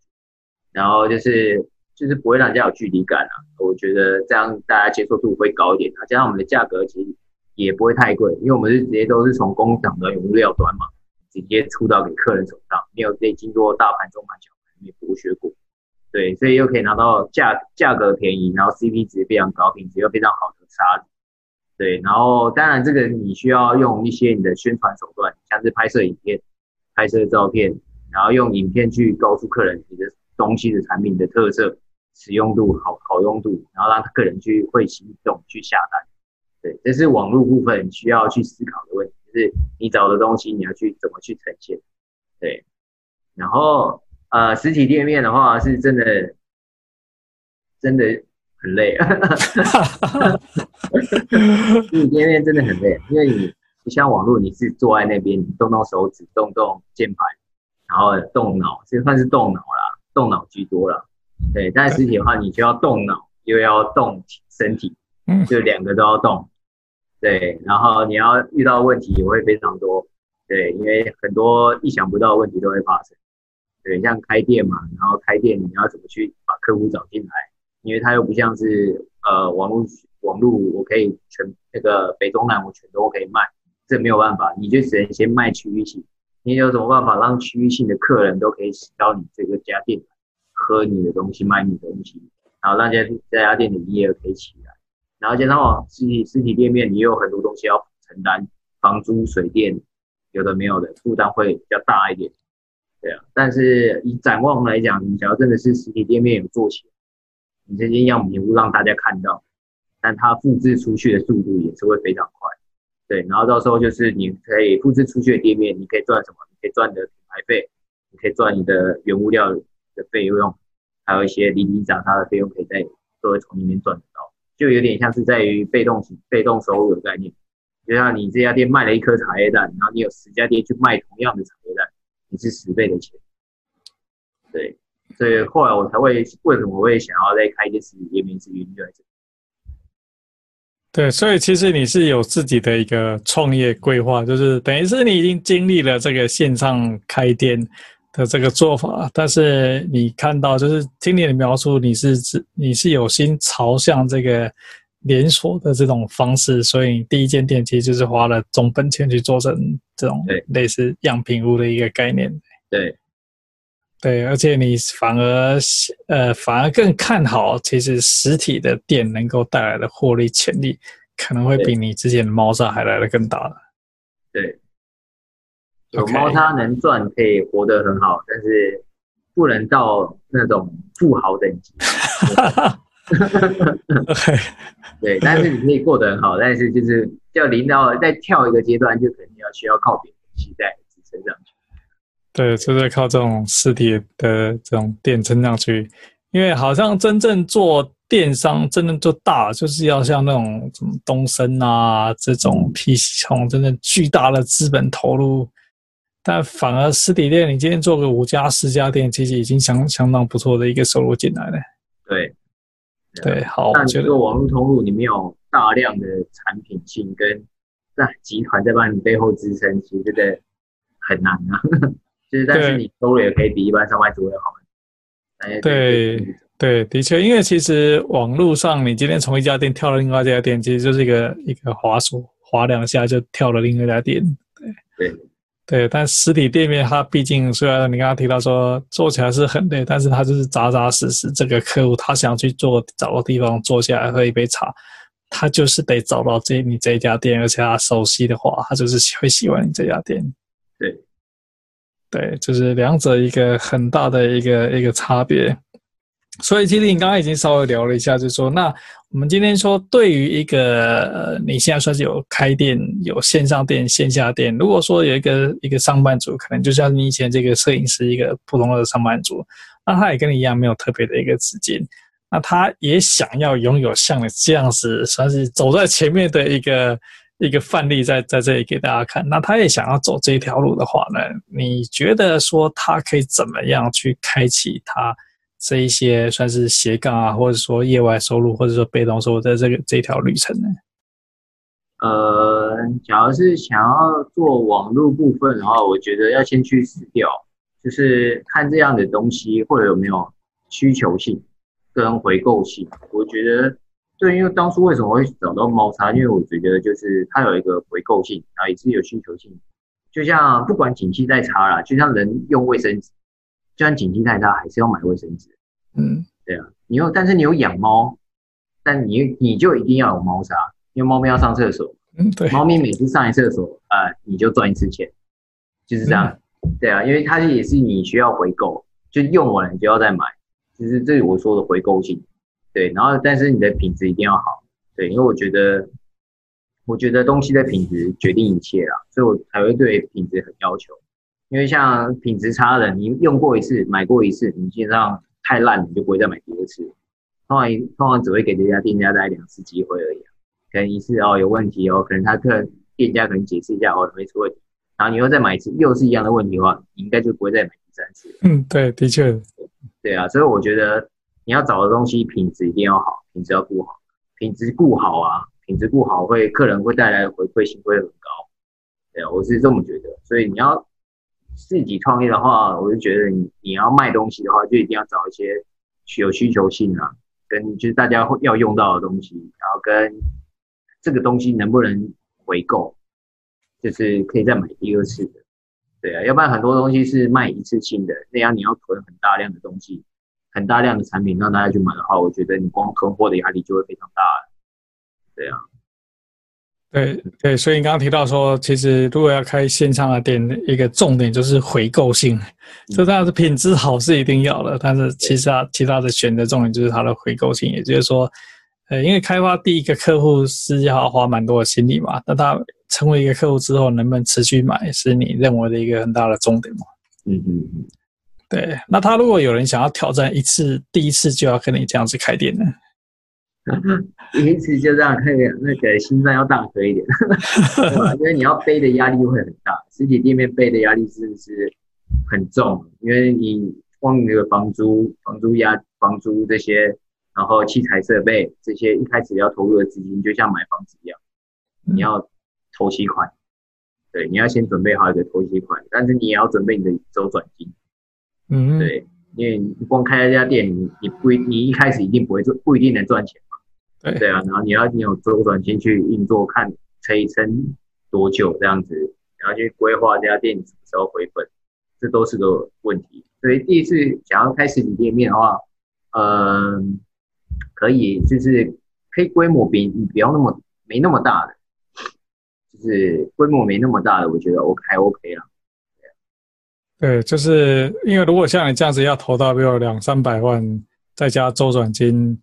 然后就是。就是不会让人家有距离感啊，我觉得这样大家接受度会高一点啊，加上我们的价格其实也不会太贵，因为我们是直接都是从工厂的原料端嘛，直接出到给客人手上，没有被经过大盘、中盘、小盘也剥削过，对，所以又可以拿到价价格便宜，然后 CP 值非常高，品质又非常好的沙子，对，然后当然这个你需要用一些你的宣传手段，像是拍摄影片、拍摄照片，然后用影片去告诉客人你的东西的产品的特色。使用度好，好用度，然后让客人去会行动去下单，对，这是网络部分需要去思考的问题，就是你找的东西你要去怎么去呈现，对，然后呃实体店面的话是真的真的很累，实体店面真的很累，因为你不像网络，你是坐在那边，你动动手指，动动键盘，然后动脑，这算是动脑啦，动脑居多啦。对，但实体的话，你就要动脑，又要动身体，嗯，就两个都要动。对，然后你要遇到问题也会非常多，对，因为很多意想不到的问题都会发生。对，像开店嘛，然后开店你要怎么去把客户找进来？因为它又不像是呃网络网络，我可以全那个北中南我全都可以卖，这没有办法，你就只能先卖区域性。你有什么办法让区域性的客人都可以使到你这个家店？喝你的东西，买你的东西，然后让家这家店的营业额可以起来，然后加上实体实体店面，你有很多东西要承担，房租、水电，有的没有的负担会比较大一点，对啊。但是以展望来讲，你只要真的是实体店面有做起来，你这些样品屋让大家看到，但它复制出去的速度也是会非常快，对。然后到时候就是你可以复制出去的店面，你可以赚什么？你可以赚你的品牌费，你可以赚你的原物料。的费用，还有一些零零杂杂的费用，可以在都会从里面赚得到，就有点像是在于被动型、被动收入的概念。就像你这家店卖了一颗茶叶蛋，然后你有十家店去卖同样的茶叶蛋，你是十倍的钱。对，所以后来我才会为什么我会想要再开一间实体店面，是原因就在这里。对，所以其实你是有自己的一个创业规划，就是等于是你已经经历了这个线上开店。的这个做法，但是你看到就是听你的描述，你是指你是有心朝向这个连锁的这种方式，所以第一间店其实就是花了总本钱去做成这种类似样品屋的一个概念。对，对，而且你反而呃反而更看好，其实实体的店能够带来的获利潜力，可能会比你之前的猫砂还来的更大的。对。有猫砂能赚，可以活得很好，但是不能到那种富豪等级。对，但是你可以过得很好，但是就是要临到再跳一个阶段，就肯定要需要靠别人期待支撑上去。对，就是靠这种实体的这种店撑上去，因为好像真正做电商，真正做大，就是要像那种什么东升啊这种 PC 从真的巨大的资本投入。但反而实体店，你今天做个五家十家店，其实已经相相当不错的一个收入进来了。对，对，好。但这个网络通路，你没有大量的产品性跟在集团在帮你背后支撑，其实真的很难啊。就是，但是你收入也可以比一般上班族要好。对对，的确，因为其实网络上，你今天从一家店跳到另外一家店，其实就是一个一个滑鼠，滑两下就跳了另外一家店。对对。对，但实体店面它毕竟虽然你刚刚提到说做起来是很累，但是它就是扎扎实实。这个客户他想去做，找个地方坐下来喝一杯茶，他就是得找到这你这一家店，而且他熟悉的话，他就是会喜欢你这家店。对，对，就是两者一个很大的一个一个差别。所以，其实你刚刚已经稍微聊了一下，就是说，那我们今天说，对于一个呃，你现在算是有开店、有线上店、线下店。如果说有一个一个上班族，可能就像你以前这个摄影师，一个普通的上班族，那他也跟你一样，没有特别的一个资金，那他也想要拥有像你这样子，算是走在前面的一个一个范例，在在这里给大家看。那他也想要走这一条路的话呢，你觉得说他可以怎么样去开启他？这一些算是斜杠啊，或者说业外收入，或者说被动收入的这个这条旅程呢？呃，假如是想要做网络部分的话，我觉得要先去死掉，就是看这样的东西会有没有需求性跟回购性。我觉得对，因为当初为什么会找到猫砂，因为我觉得就是它有一个回购性，然后也是有需求性。就像不管景气再差啦，就像人用卫生纸。就算景气再差，还是要买卫生纸。嗯，对啊，你有，但是你有养猫，但你你就一定要有猫砂，因为猫咪要上厕所。嗯，对。猫咪每次上一厕所，呃，你就赚一次钱，就是这样。嗯、对啊，因为它也是你需要回购，就用完了你就要再买，就是这是我说的回购性。对，然后但是你的品质一定要好。对，因为我觉得，我觉得东西的品质决定一切啦，所以我才会对品质很要求。因为像品质差的，你用过一次，买过一次，你基本上太烂，你就不会再买第二次。通常通常只会给这家店家带来两次机会而已。可能一次哦有问题哦，可能他客人店家可能解释一下哦没出问题，然后你又再买一次，又是一样的问题的话，你应该就不会再买第三次。嗯，对，的确对，对啊，所以我觉得你要找的东西品质一定要好，品质要顾好，品质顾好啊，品质顾好会客人会带来回馈性会很高。对啊，我是这么觉得，所以你要。自己创业的话，我就觉得你你要卖东西的话，就一定要找一些有需求性啊，跟就是大家会要用到的东西，然后跟这个东西能不能回购，就是可以再买第二次的，对啊，要不然很多东西是卖一次性的，那样你要囤很大量的东西，很大量的产品让大家去买的话，我觉得你光囤货的压力就会非常大，对啊。对对，所以你刚刚提到说，其实如果要开线上的店，一个重点就是回购性。这当然是品质好是一定要的，但是其实啊，其他的选择重点就是它的回购性。也就是说，呃，因为开发第一个客户是要花蛮多的心力嘛，那他成为一个客户之后，能不能持续买，是你认为的一个很大的重点嘛？嗯嗯嗯，对。那他如果有人想要挑战一次，第一次就要跟你这样子开店呢？第 一次就这样，那个那个心脏要大颗一点，因为你要背的压力会很大，实体店面背的压力是是很重，因为你光那个房租、房租压、房租这些，然后器材设备这些，一开始要投入的资金就像买房子一样，你要投期款，对，你要先准备好一个投期款，但是你也要准备你的周转金，嗯，对，因为你光开一家店，你你不你一开始一定不会做，不一定能赚钱。对，对啊，然后你要你有周转金去运作，看可以撑多久这样子，然后去规划这家店什么时候回本，这都是个问题。所以第一次想要开实体店面的话，嗯、呃，可以就是可以规模比你不要那么没那么大的，就是规模没那么大的，我觉得 OK 还 OK 啦。对，就是因为如果像你这样子要投到比如两三百万，再加周转金。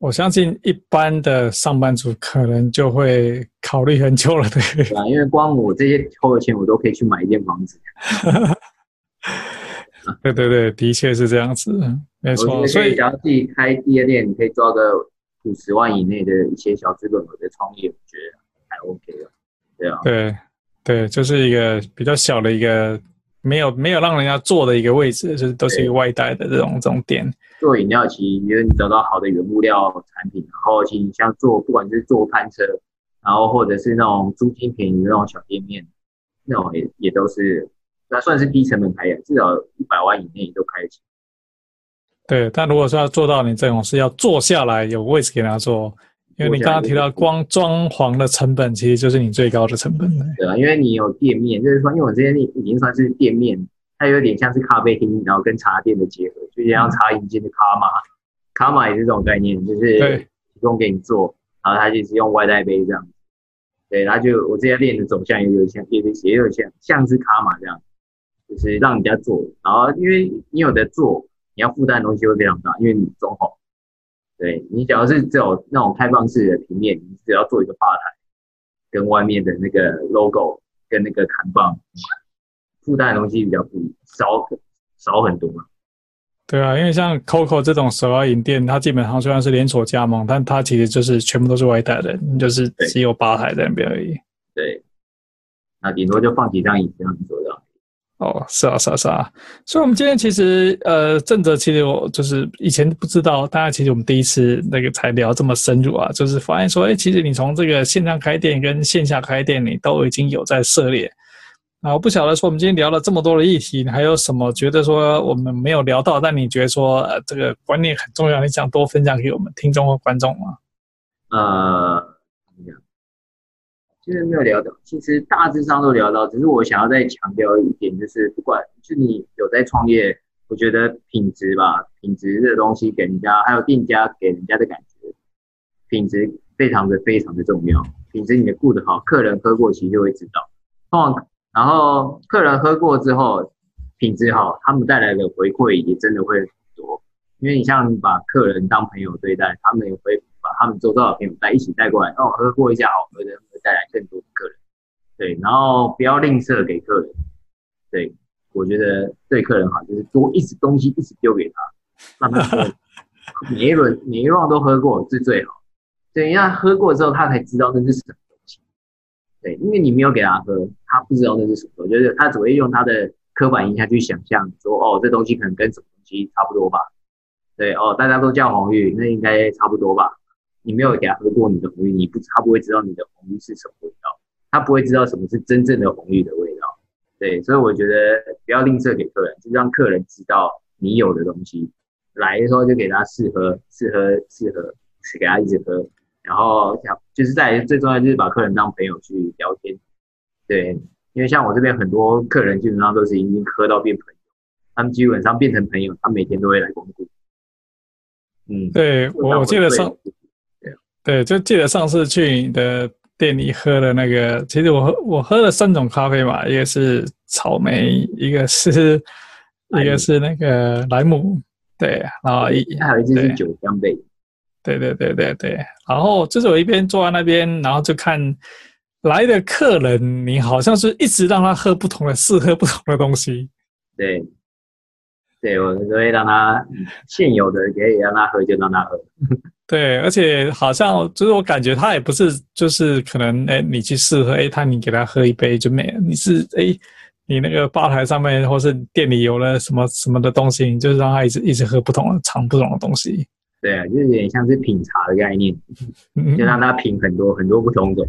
我相信一般的上班族可能就会考虑很久了，对。对啊，因为光我这些投的钱，我都可以去买一间房子。对对对，的确是这样子，没错。所以，只要自己开第二店，你可以抓个五十万以内的一些小资本额的创业，我觉得还 OK 了。对啊，对对，就是一个比较小的一个。没有没有让人家坐的一个位置，就是都是一个外带的这种这种店。做饮料其实，因为你找到好的原物料产品，然后其实像做不管是做餐车，然后或者是那种租金便宜的那种小店面，那种也也都是，那算是低成本开业，至少一百万以内都开得起。对，但如果说要做到你这种是要坐下来有位置给人家坐，因为你刚刚提到光装潢的成本，其实就是你最高的成本。对啊，因为你有店面，就是说，因为我这边已经算是店面，它有点像是咖啡厅，然后跟茶店的结合，就像茶饮间的卡玛，嗯、卡玛也是这种概念，就是提供给你做，然后它就是用外带杯这样。对，然后就我这家店的走向也有像，也也有像像是卡玛这样，就是让人家做，然后因为你有的做，你要负担的东西会非常大，因为你装潢。对，你只要是这种那种开放式的平面，你只要做一个吧台，跟外面的那个 logo 跟那个看棒附带的东西比较不少，少很多嘛。对啊，因为像 Coco 这种手摇饮店，它基本上虽然是连锁加盟，但它其实就是全部都是外带的，就是只有吧台在那边而已。对，那顶多就放几张椅子这样子做的。哦，是啊，是啊，是啊，所以，我们今天其实，呃，正则其实我就是以前不知道，大家其实我们第一次那个才聊这么深入啊，就是发现说，哎，其实你从这个线上开店跟线下开店，你都已经有在涉猎。啊，我不晓得说，我们今天聊了这么多的议题，你还有什么觉得说我们没有聊到，但你觉得说，呃，这个观念很重要，你想多分享给我们听众和观众吗？呃。其实没有聊到，其实大致上都聊到，只是我想要再强调一点，就是不管就你有在创业，我觉得品质吧，品质这东西给人家，还有店家给人家的感觉，品质非常的非常的重要。品质你的顾得好，客人喝过其实就会知道。哦，然后客人喝过之后，品质好，他们带来的回馈也真的会很多。因为你像把客人当朋友对待，他们也会把他们周遭的朋友带一起带过来，哦，喝过一下好喝的。带来更多的客人，对，然后不要吝啬给客人，对，我觉得对客人好，就是多一直东西一直丢给他，让他喝，每一轮每一轮都喝过是最好，对，因为喝过之后他才知道那是什么东西，对，因为你没有给他喝，他不知道那是什么，我觉得他只会用他的刻板印象去想象，说哦，这东西可能跟什么东西差不多吧，对，哦，大家都叫红玉，那应该差不多吧。你没有给他喝过你的红玉，你不，他不会知道你的红玉是什么味道，他不会知道什么是真正的红玉的味道。对，所以我觉得不要吝啬给客人，就让客人知道你有的东西，来的时候就给他试喝，试喝，试喝，是给他一直喝。然后想就是在最重要就是把客人当朋友去聊天。对，因为像我这边很多客人基本上都是已经喝到变朋友，他们基本上变成朋友，他每天都会来光顾。嗯，对，我我记得上。对，就记得上次去你的店里喝的那个，其实我喝我喝了三种咖啡嘛，一个是草莓，一个是一个是那个莱姆，对，然后一还有一支是酒香杯，对对对对对，然后就是我一边坐在那边，然后就看来的客人，你好像是一直让他喝不同的，试喝不同的东西，对，对我都会让他现有的可以让他喝就让他喝。对，而且好像就是我感觉他也不是，就是可能哎，你去试喝，哎，他你给他喝一杯就没了。你是哎，你那个吧台上面或是店里有了什么什么的东西，你就是让他一直一直喝不同的尝不同的东西。对啊，就是有点像是品茶的概念，就让他品很多很多不同种。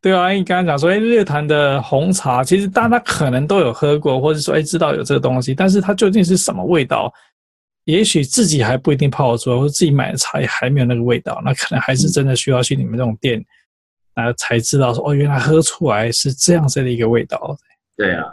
对啊，你刚刚讲说，哎，日坛的红茶，其实大家可能都有喝过，或者说哎知道有这个东西，但是它究竟是什么味道？也许自己还不一定泡得出来，或者自己买的茶也还没有那个味道，那可能还是真的需要去你们这种店，然后才知道说哦，原来喝出来是这样子的一个味道。对啊，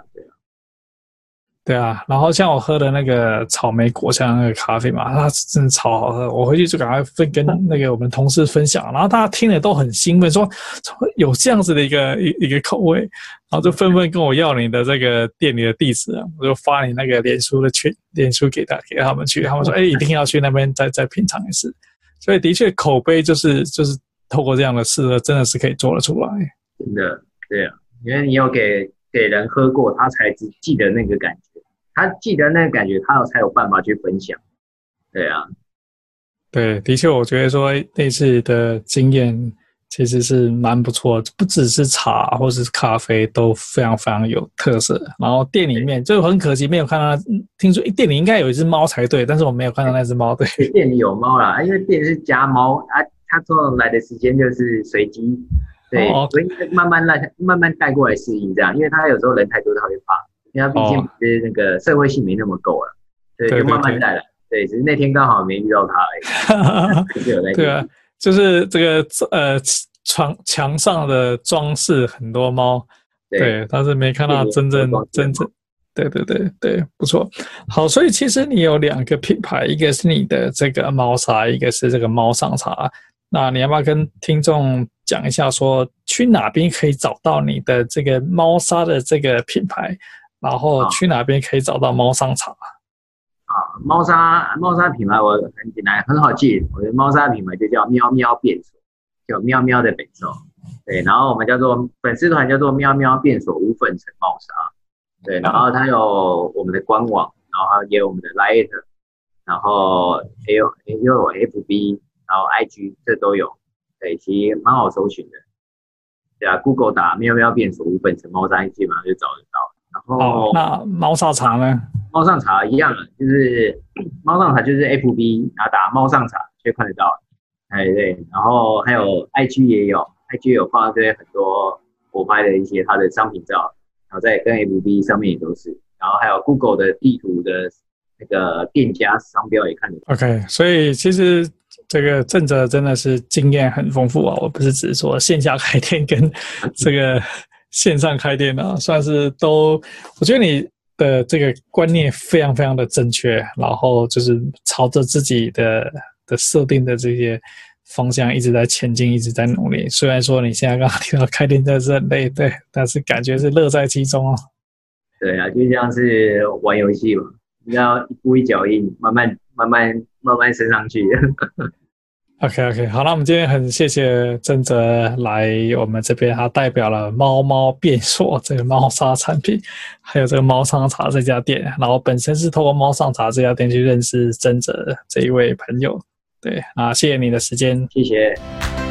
对啊。然后像我喝的那个草莓果香那个咖啡嘛，它真的超好喝，我回去就赶快分跟那个我们同事分享，然后大家听了都很兴奋，说 有这样子的一个一一个口味。然后就纷纷跟我要你的这个店里的地址啊，我就发你那个脸书的群，脸书给他给他们去，他们说哎，一定要去那边再 再品尝一次。所以的确口碑就是就是透过这样的事，真的是可以做得出来。真的，对啊，因为你要给给人喝过，他才只记得那个感觉，他记得那个感觉，他才有办法去分享。对啊，对，的确，我觉得说那次的经验。其实是蛮不错，不只是茶或是咖啡都非常非常有特色。然后店里面就很可惜没有看到，听说店里应该有一只猫才对，但是我没有看到那只猫。对，店里有猫啦，因为店是家猫啊，它通常来的时间就是随机，对，哦、所以慢慢来，慢慢带过来适应这样。因为他有时候人太多，他会怕，因为他毕竟是那个社会性没那么够了，对，就慢慢带来。对，只是那天刚好没遇到他而已。对啊。就是这个呃床墙上的装饰很多猫，对，对，但是没看到真正真正。对对对对，不错。好，所以其实你有两个品牌，一个是你的这个猫砂，一个是这个猫上茶。那你要不要跟听众讲一下说，去哪边可以找到你的这个猫砂的这个品牌，然后去哪边可以找到猫商场？啊，啊猫砂猫砂品牌我很简单，很好记。我的猫砂品牌就叫喵喵变锁，叫喵喵的变锁。对，然后我们叫做粉丝团叫做喵喵变锁无粉尘猫砂。对，然后它有我们的官网，然后也有我们的 Lite，然后也有也有 FB，然后 IG 这都有，对，其实蛮好搜寻的。对啊，Google 打喵喵变锁无粉尘猫砂，基本上就找得到。然后、哦、那猫上茶呢？猫上茶一样的，就是 猫上茶就是 FB，啊打猫上茶就看得到。哎对，然后还有 IG 也有，IG 有放这些很多我拍的一些它的商品照。然后在跟 FB 上面也都是，然后还有 Google 的地图的那个店家商标也看得到。OK，所以其实这个正哲真的是经验很丰富啊！我不是只是说线下开店跟 这个线上开店啊，算是都，我觉得你的这个观念非常非常的正确，然后就是朝着自己的的设定的这些。方向一直在前进，一直在努力。虽然说你现在刚刚提到开店真的是很累，对，但是感觉是乐在其中哦。对啊，就像是玩游戏嘛，你要一步一脚印，慢慢、慢慢、慢慢升上去。OK OK，好，那我们今天很谢谢曾哲来我们这边，他代表了猫猫变硕这个猫砂产品，还有这个猫上茶这家店，然后本身是透过猫上茶这家店去认识曾哲这一位朋友。对啊，谢谢你的时间，谢谢。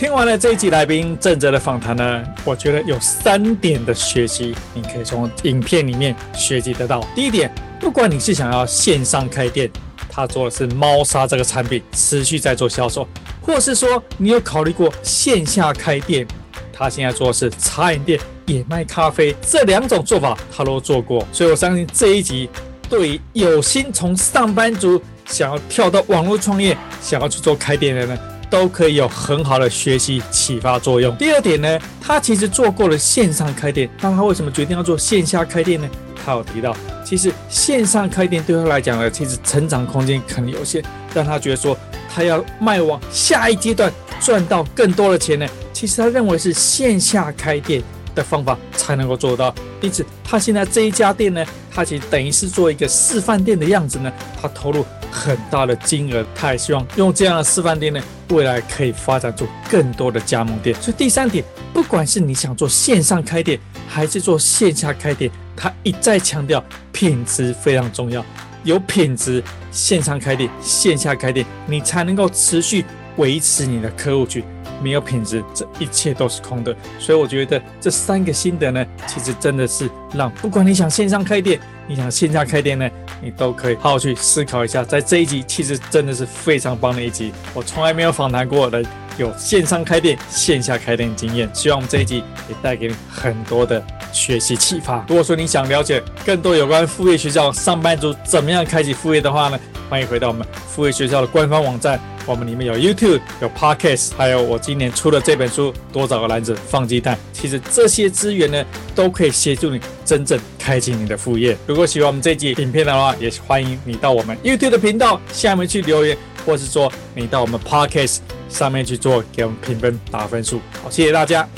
听完了这一集来宾正则的访谈呢，我觉得有三点的学习，你可以从影片里面学习得到。第一点，不管你是想要线上开店，他做的是猫砂这个产品，持续在做销售，或是说你有考虑过线下开店，他现在做的是茶饮店，也卖咖啡，这两种做法他都做过，所以我相信这一集。对于有心从上班族想要跳到网络创业，想要去做开店的人，都可以有很好的学习启发作用。第二点呢，他其实做过了线上开店，那他为什么决定要做线下开店呢？他有提到，其实线上开店对他来讲呢，其实成长空间可能有限，但他觉得说他要迈往下一阶段，赚到更多的钱呢，其实他认为是线下开店的方法才能够做到。因此，他现在这一家店呢。他其实等于是做一个示范店的样子呢，他投入很大的金额，他也希望用这样的示范店呢，未来可以发展出更多的加盟店。所以第三点，不管是你想做线上开店，还是做线下开店，他一再强调品质非常重要，有品质，线上开店、线下开店，你才能够持续维持你的客户群。没有品质，这一切都是空的。所以我觉得这三个心得呢，其实真的是让不管你想线上开店，你想线下开店呢，你都可以好好去思考一下。在这一集，其实真的是非常棒的一集。我从来没有访谈过的有线上开店、线下开店经验。希望我们这一集也带给你很多的学习启发。如果说你想了解更多有关副业学校上班族怎么样开启副业的话呢，欢迎回到我们副业学校的官方网站。我们里面有 YouTube、有 Podcast，还有我今年出的这本书《多找个篮子放鸡蛋》。其实这些资源呢，都可以协助你真正开启你的副业。如果喜欢我们这一集影片的话，也欢迎你到我们 YouTube 的频道下面去留言，或是说你到我们 Podcast 上面去做给我们评分打分数。好，谢谢大家。